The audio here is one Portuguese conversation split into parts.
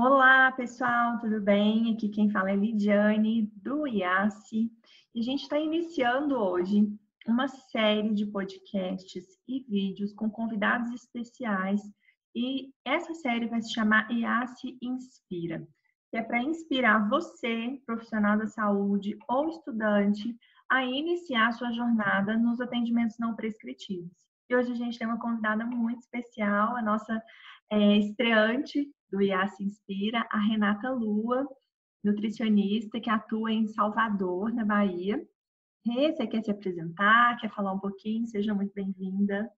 Olá, pessoal, tudo bem? Aqui quem fala é Lidiane, do IASI. E a gente está iniciando hoje uma série de podcasts e vídeos com convidados especiais. E essa série vai se chamar IASI Inspira, que é para inspirar você, profissional da saúde ou estudante, a iniciar sua jornada nos atendimentos não prescritivos. E hoje a gente tem uma convidada muito especial, a nossa é, estreante do IAS Inspira, a Renata Lua, nutricionista que atua em Salvador, na Bahia. Rê, você quer se apresentar? Quer falar um pouquinho? Seja muito bem-vinda.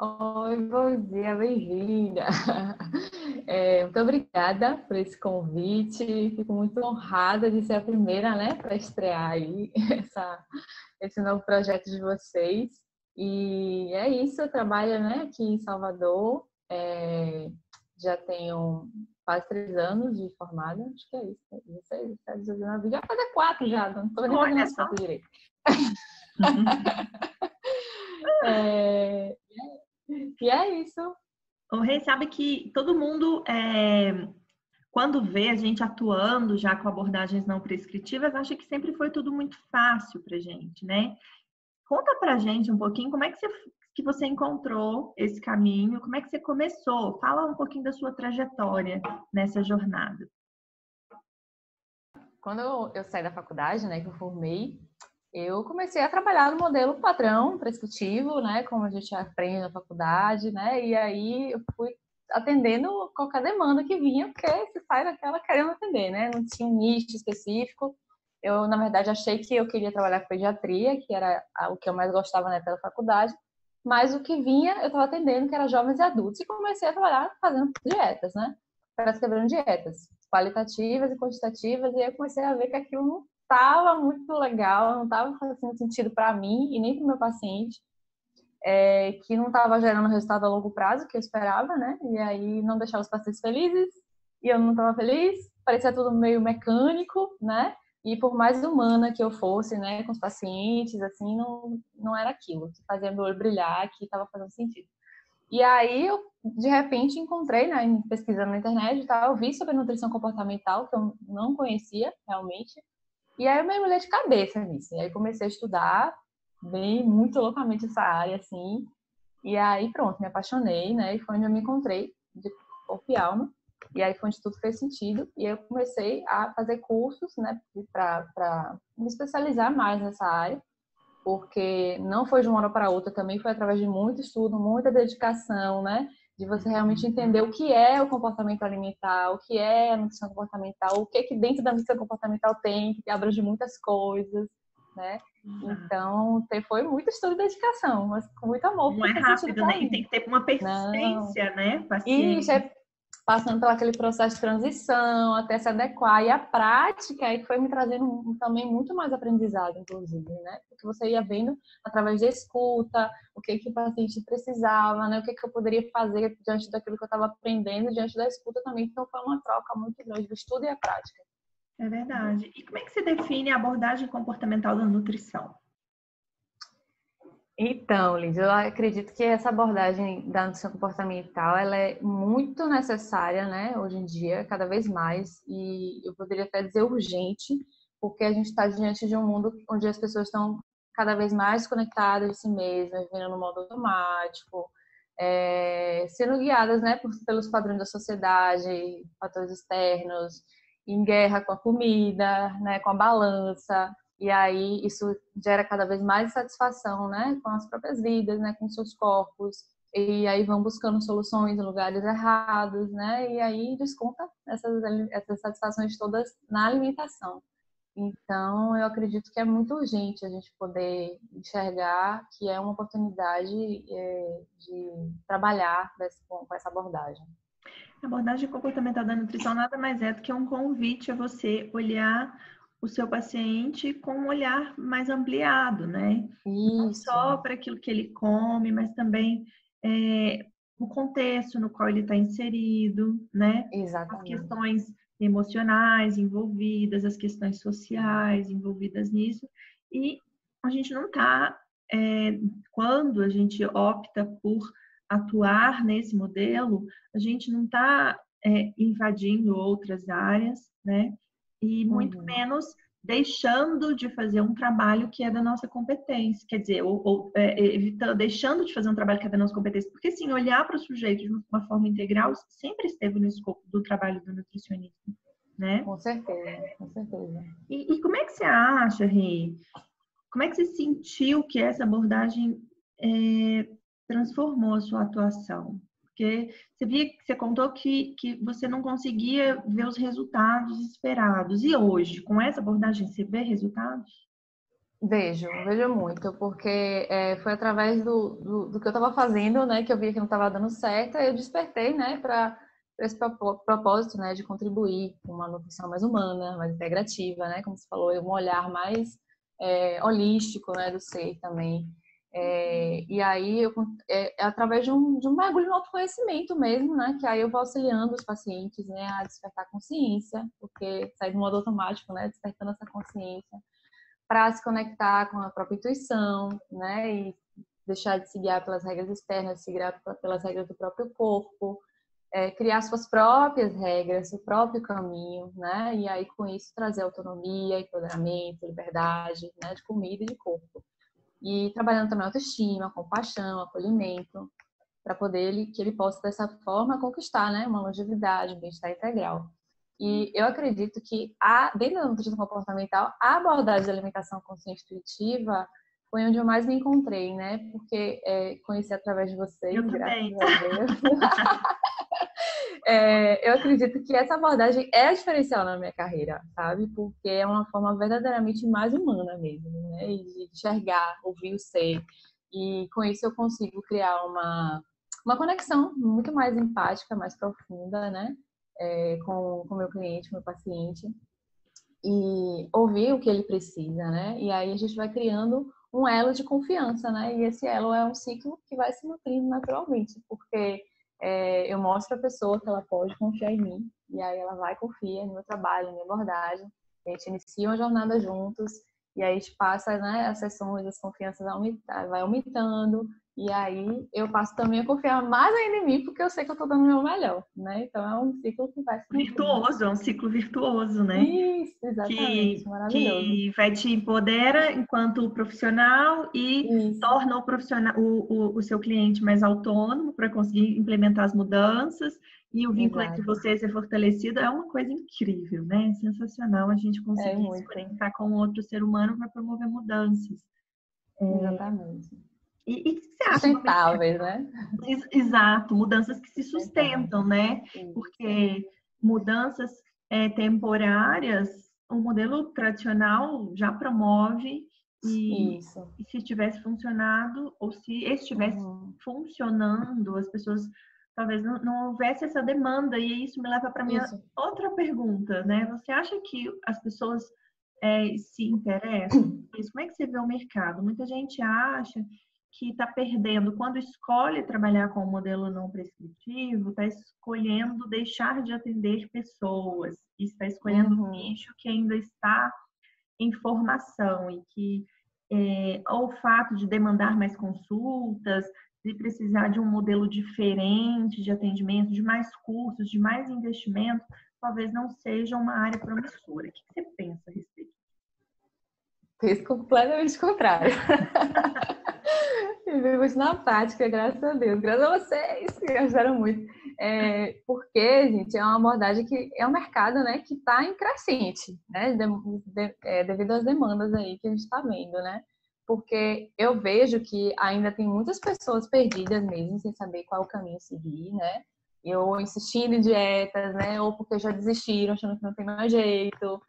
Oi, bom dia, bem-vinda. É, muito obrigada por esse convite. Fico muito honrada de ser a primeira, né, para estrear aí essa, esse novo projeto de vocês. E é isso, eu trabalho né, aqui em Salvador. É, já tenho quase três anos de formada, acho que é isso. Está desenvolvendo a vida, já fazer quatro já, não estou nem fazendo contas direito. é, e é isso. O Rei sabe que todo mundo, é, quando vê a gente atuando já com abordagens não prescritivas, acha que sempre foi tudo muito fácil para gente, né? Conta pra gente um pouquinho como é que você que você encontrou esse caminho? Como é que você começou? Fala um pouquinho da sua trajetória nessa jornada. Quando eu, saí da faculdade, né, que eu formei, eu comecei a trabalhar no modelo padrão prescritivo, né, como a gente aprende na faculdade, né, e aí eu fui atendendo qualquer demanda que vinha, porque se sai daquela querendo atender, né, não tinha um nicho específico. Eu, na verdade, achei que eu queria trabalhar com pediatria, que era o que eu mais gostava né, pela faculdade, mas o que vinha, eu estava atendendo, que era jovens e adultos, e comecei a trabalhar fazendo dietas, né? Prescrevendo dietas, qualitativas e quantitativas, e aí eu comecei a ver que aquilo não estava muito legal, não estava fazendo sentido para mim e nem para meu paciente, é, que não estava gerando resultado a longo prazo que eu esperava, né? E aí não deixava os pacientes felizes, e eu não estava feliz, parecia tudo meio mecânico, né? E por mais humana que eu fosse, né, com os pacientes, assim, não, não era aquilo que fazia meu olho brilhar, que estava fazendo sentido. E aí eu, de repente, encontrei, né, pesquisando na internet e tal, eu vi sobre nutrição comportamental, que eu não conhecia realmente, e aí eu mergulhei de cabeça nisso. E aí comecei a estudar bem, muito loucamente essa área, assim, e aí pronto, me apaixonei, né, e foi onde eu me encontrei, de corpo e alma, e aí foi onde tudo fez sentido. E eu comecei a fazer cursos, né, para me especializar mais nessa área, porque não foi de uma hora para outra, também foi através de muito estudo, muita dedicação, né, de você realmente entender o que é o comportamento alimentar, o que é a nutrição comportamental, o que que dentro da nutrição comportamental tem, que abrange muitas coisas, né? Uhum. Então, foi muito estudo e dedicação, mas com muito amor. Não é rápido, né? Tem que ter uma persistência, não. né? Paciência. Isso, é passando por aquele processo de transição até se adequar. E a prática aí foi me trazendo também muito mais aprendizado, inclusive, né? Porque você ia vendo através da escuta o que, que o paciente precisava, né? O que, que eu poderia fazer diante daquilo que eu estava aprendendo, diante da escuta também. Então foi uma troca muito grande do estudo e a prática. É verdade. E como é que você define a abordagem comportamental da nutrição? Então, Liz, eu acredito que essa abordagem da nutrição comportamental ela é muito necessária, né, hoje em dia, cada vez mais, e eu poderia até dizer urgente, porque a gente está diante de um mundo onde as pessoas estão cada vez mais conectadas a si mesmas, vivendo no modo automático, é, sendo guiadas, né, por, pelos padrões da sociedade, fatores externos, em guerra com a comida, né, com a balança, e aí isso gera cada vez mais satisfação, né, com as próprias vidas, né, com seus corpos. E aí vão buscando soluções em lugares errados, né? E aí desconta essas, essas satisfações todas na alimentação. Então, eu acredito que é muito urgente a gente poder enxergar que é uma oportunidade é, de trabalhar com essa abordagem. A abordagem comportamental da nutrição nada mais é do que um convite a você olhar o seu paciente com um olhar mais ampliado, né? Isso. Não só para aquilo que ele come, mas também é, o contexto no qual ele está inserido, né? Exatamente. As questões emocionais envolvidas, as questões sociais envolvidas nisso. E a gente não está, é, quando a gente opta por atuar nesse modelo, a gente não está é, invadindo outras áreas, né? E muito uhum. menos deixando de fazer um trabalho que é da nossa competência, quer dizer, ou, ou é, evitando, deixando de fazer um trabalho que é da nossa competência, porque assim, olhar para o sujeito de uma forma integral sempre esteve no escopo do trabalho do nutricionista, né? Com certeza, com certeza. E, e como é que você acha, Rê? Como é que você sentiu que essa abordagem é, transformou a sua atuação? Porque você via você contou que, que você não conseguia ver os resultados esperados. E hoje, com essa abordagem, você vê resultados? Vejo, vejo muito, porque é, foi através do, do, do que eu estava fazendo, né, que eu via que não estava dando certo, eu despertei, né, para esse propósito, né, de contribuir com uma nutrição mais humana, mais integrativa, né, como você falou, um olhar mais é, holístico, né, do ser também. É, e aí, eu, é, é, através de um, de um mergulho no autoconhecimento mesmo, né? Que aí eu vou auxiliando os pacientes, né? A despertar consciência, porque sai do modo automático, né? Despertando essa consciência para se conectar com a própria intuição, né? E deixar de se guiar pelas regras externas, se guiar pelas regras do próprio corpo, é, criar suas próprias regras, seu próprio caminho, né? E aí, com isso, trazer autonomia, empoderamento, liberdade, né? De comida e de corpo e trabalhando também a autoestima, compaixão, acolhimento, para poder ele, que ele possa dessa forma conquistar, né, uma longevidade, um bem-estar integral. E eu acredito que a, dentro da nutrição comportamental, a abordagem de alimentação consciente intuitiva foi onde eu mais me encontrei, né? Porque é, conheci através de vocês, eu graças também. a Deus. é, eu acredito que essa abordagem é diferencial na minha carreira, sabe? Porque é uma forma verdadeiramente mais humana mesmo, né? De enxergar, ouvir o ser. E com isso eu consigo criar uma, uma conexão muito mais empática, mais profunda, né? É, com o meu cliente, meu paciente. E ouvir o que ele precisa, né? E aí a gente vai criando um elo de confiança, né? E esse elo é um ciclo que vai se nutrindo naturalmente, porque é, eu mostro a pessoa que ela pode confiar em mim, e aí ela vai confia no meu trabalho, na minha abordagem, a gente inicia uma jornada juntos, e aí a gente passa né, as sessões, as confianças vai aumentando, e aí eu passo também a confiar mais ainda em mim, porque eu sei que eu estou dando o meu melhor, né? Então é um ciclo que vai se Virtuoso, é um ciclo virtuoso, né? Isso, exatamente, que, maravilhoso. Que vai te empodera enquanto profissional e Isso. torna o, profissional, o, o, o seu cliente mais autônomo para conseguir implementar as mudanças e o vínculo Exato. entre vocês é fortalecido, é uma coisa incrível, né? É sensacional a gente conseguir é se conectar com outro ser humano para promover mudanças. É, Exatamente. E, e o que você acha? Sustentáveis, né? Exato, mudanças que se sustentam, né? Porque mudanças é, temporárias, o modelo tradicional já promove e, e, se tivesse funcionado, ou se estivesse uhum. funcionando, as pessoas talvez não, não, houvesse essa demanda, e isso me leva para minha isso. outra pergunta, né? Você acha que as pessoas é, se interessam? Como é que você vê o mercado? Muita gente acha que está perdendo, quando escolhe trabalhar com o um modelo não prescritivo, está escolhendo deixar de atender pessoas, está escolhendo uhum. um nicho que ainda está em formação e que é, o fato de demandar mais consultas, de precisar de um modelo diferente de atendimento, de mais cursos, de mais investimento, talvez não seja uma área promissora. O que você pensa a respeito? Penso completamente contrário. Vivemos na prática, graças a Deus. Graças a vocês que ajudaram muito. É, porque, gente, é uma abordagem que é um mercado né, que está em crescente, né? De, de, é, devido às demandas aí que a gente está vendo, né? Porque eu vejo que ainda tem muitas pessoas perdidas mesmo, sem saber qual o caminho seguir, né? Ou insistindo em dietas, né? Ou porque já desistiram, achando que não tem mais jeito.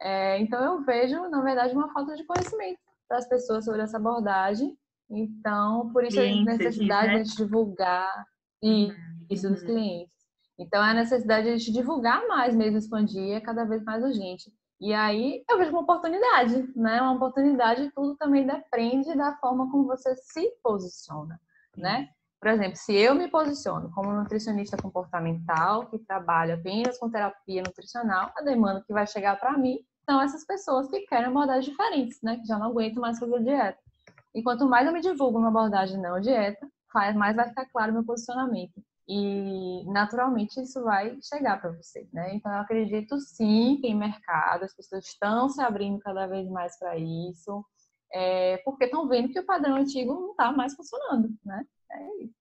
É, então eu vejo, na verdade, uma falta de conhecimento das pessoas sobre essa abordagem então, por isso clientes, a necessidade né? de divulgar e uhum. isso dos uhum. clientes. Então, é a necessidade de a gente divulgar mais mesmo, expandir, é cada vez mais urgente. E aí, eu vejo uma oportunidade, né? Uma oportunidade, tudo também depende da forma como você se posiciona, né? Por exemplo, se eu me posiciono como nutricionista comportamental, que trabalha apenas com terapia nutricional, a demanda que vai chegar para mim são essas pessoas que querem abordagens diferentes, né? Que já não aguentam mais fazer dieta. E quanto mais eu me divulgo uma abordagem não dieta, mais vai ficar claro meu posicionamento. e naturalmente isso vai chegar para você, né? Então eu acredito sim que em mercado as pessoas estão se abrindo cada vez mais para isso, é, porque estão vendo que o padrão antigo não está mais funcionando, né? É isso.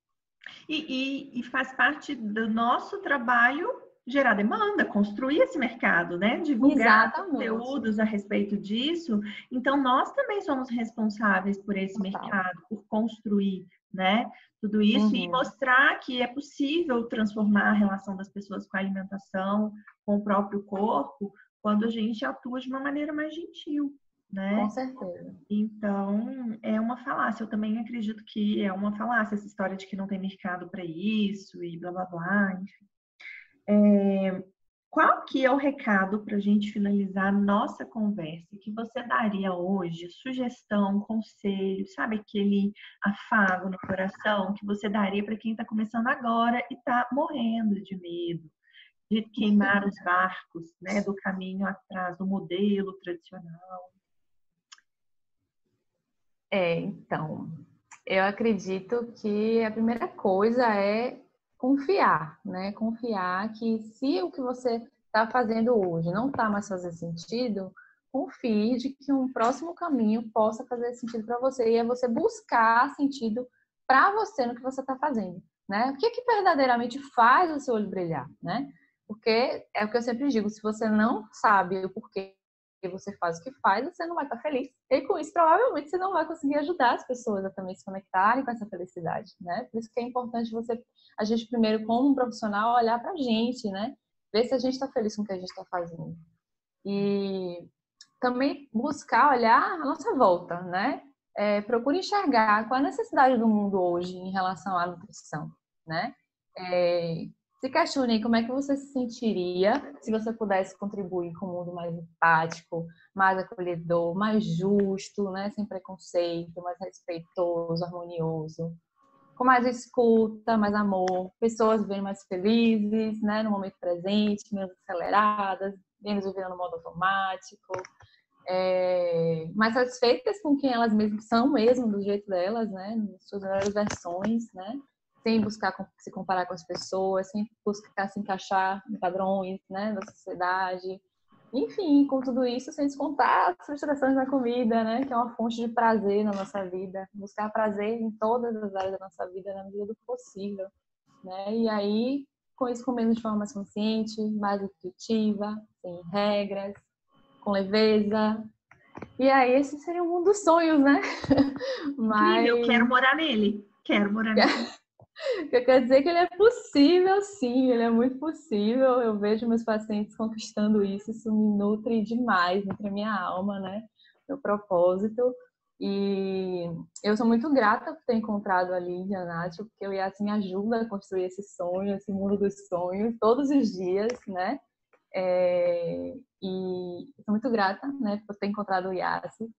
E, e, e faz parte do nosso trabalho gerar demanda, construir esse mercado, né? Divulgar Exatamente. conteúdos a respeito disso. Então, nós também somos responsáveis por esse Total. mercado, por construir, né? Tudo isso uhum. e mostrar que é possível transformar a relação das pessoas com a alimentação, com o próprio corpo, quando a gente atua de uma maneira mais gentil. Né? Com certeza. Então, é uma falácia. Eu também acredito que é uma falácia essa história de que não tem mercado para isso e blá blá blá, enfim. É, qual que é o recado para a gente finalizar nossa conversa que você daria hoje? Sugestão, conselho, sabe aquele afago no coração que você daria para quem está começando agora e está morrendo de medo de queimar os barcos, né, do caminho atrás do modelo tradicional? É, então, eu acredito que a primeira coisa é confiar, né? Confiar que se o que você está fazendo hoje não está mais fazendo sentido, confie de que um próximo caminho possa fazer sentido para você e é você buscar sentido para você no que você está fazendo, né? O que é que verdadeiramente faz o seu olho brilhar, né? Porque é o que eu sempre digo, se você não sabe o porquê você faz o que faz, você não vai estar feliz. E com isso, provavelmente, você não vai conseguir ajudar as pessoas a também se conectarem com essa felicidade, né? Por isso que é importante você, a gente primeiro, como um profissional, olhar pra gente, né? Ver se a gente está feliz com o que a gente está fazendo. E também buscar olhar a nossa volta, né? É, procure enxergar qual é a necessidade do mundo hoje em relação à nutrição, né? É, se questione como é que você se sentiria se você pudesse contribuir com um mundo mais empático, mais acolhedor, mais justo, né? sem preconceito, mais respeitoso, harmonioso, com mais escuta, mais amor, pessoas bem mais felizes, né? no momento presente, menos aceleradas, menos vivendo no modo automático, é, mais satisfeitas com quem elas mesmas são mesmo, do jeito delas, né? suas melhores versões, né? Sem buscar se comparar com as pessoas, sem buscar se encaixar em padrões né, da sociedade. Enfim, com tudo isso, sem descontar as frustrações na comida, né, que é uma fonte de prazer na nossa vida. Buscar prazer em todas as áreas da nossa vida, na medida do possível. Né? E aí, com isso, comendo de forma mais consciente, mais intuitiva, sem regras, com leveza. E aí, esse seria o mundo dos sonhos, né? Mas... Eu quero morar nele. Quero morar nele. Eu quero dizer que ele é possível, sim, ele é muito possível. Eu vejo meus pacientes conquistando isso, isso me nutre demais, nutre a minha alma, né? Meu propósito. E eu sou muito grata por ter encontrado a Lídia, Nath, porque o Yassi me ajuda a construir esse sonho, esse mundo dos sonhos, todos os dias, né? É... E sou muito grata, né, por ter encontrado o Yassi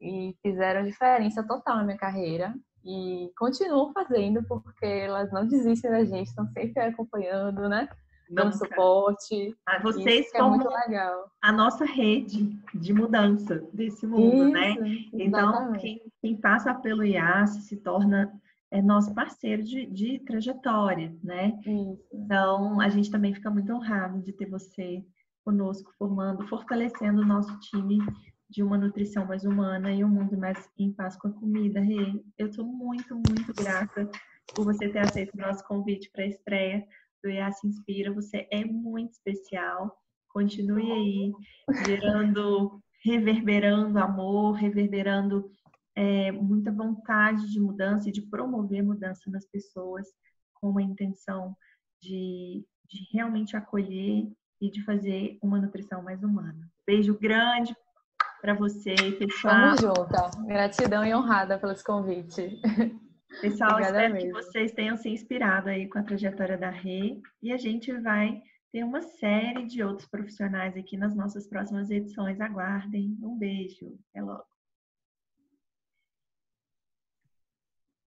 e fizeram diferença total na minha carreira e continuam fazendo porque elas não desistem da gente, estão sempre acompanhando, né? Dando suporte. Ah, vocês são é a nossa rede de mudança desse mundo, né? Isso, né? Então, quem, quem, passa pelo IAS se torna é nosso parceiro de, de trajetória, né? Isso. Então, a gente também fica muito honrado de ter você conosco, formando, fortalecendo o nosso time de uma nutrição mais humana e um mundo mais em paz com a comida. Rê, eu estou muito, muito grata por você ter aceito o nosso convite para a estreia do IA Se Inspira. Você é muito especial. Continue aí, gerando, reverberando amor, reverberando é, muita vontade de mudança e de promover mudança nas pessoas com a intenção de, de realmente acolher e de fazer uma nutrição mais humana. Beijo grande para você, pessoal. Vamos junto. Gratidão e honrada pelo convite. Pessoal, Obrigada espero mesmo. que vocês tenham se inspirado aí com a trajetória da Rê e a gente vai ter uma série de outros profissionais aqui nas nossas próximas edições. Aguardem. Um beijo. Até logo.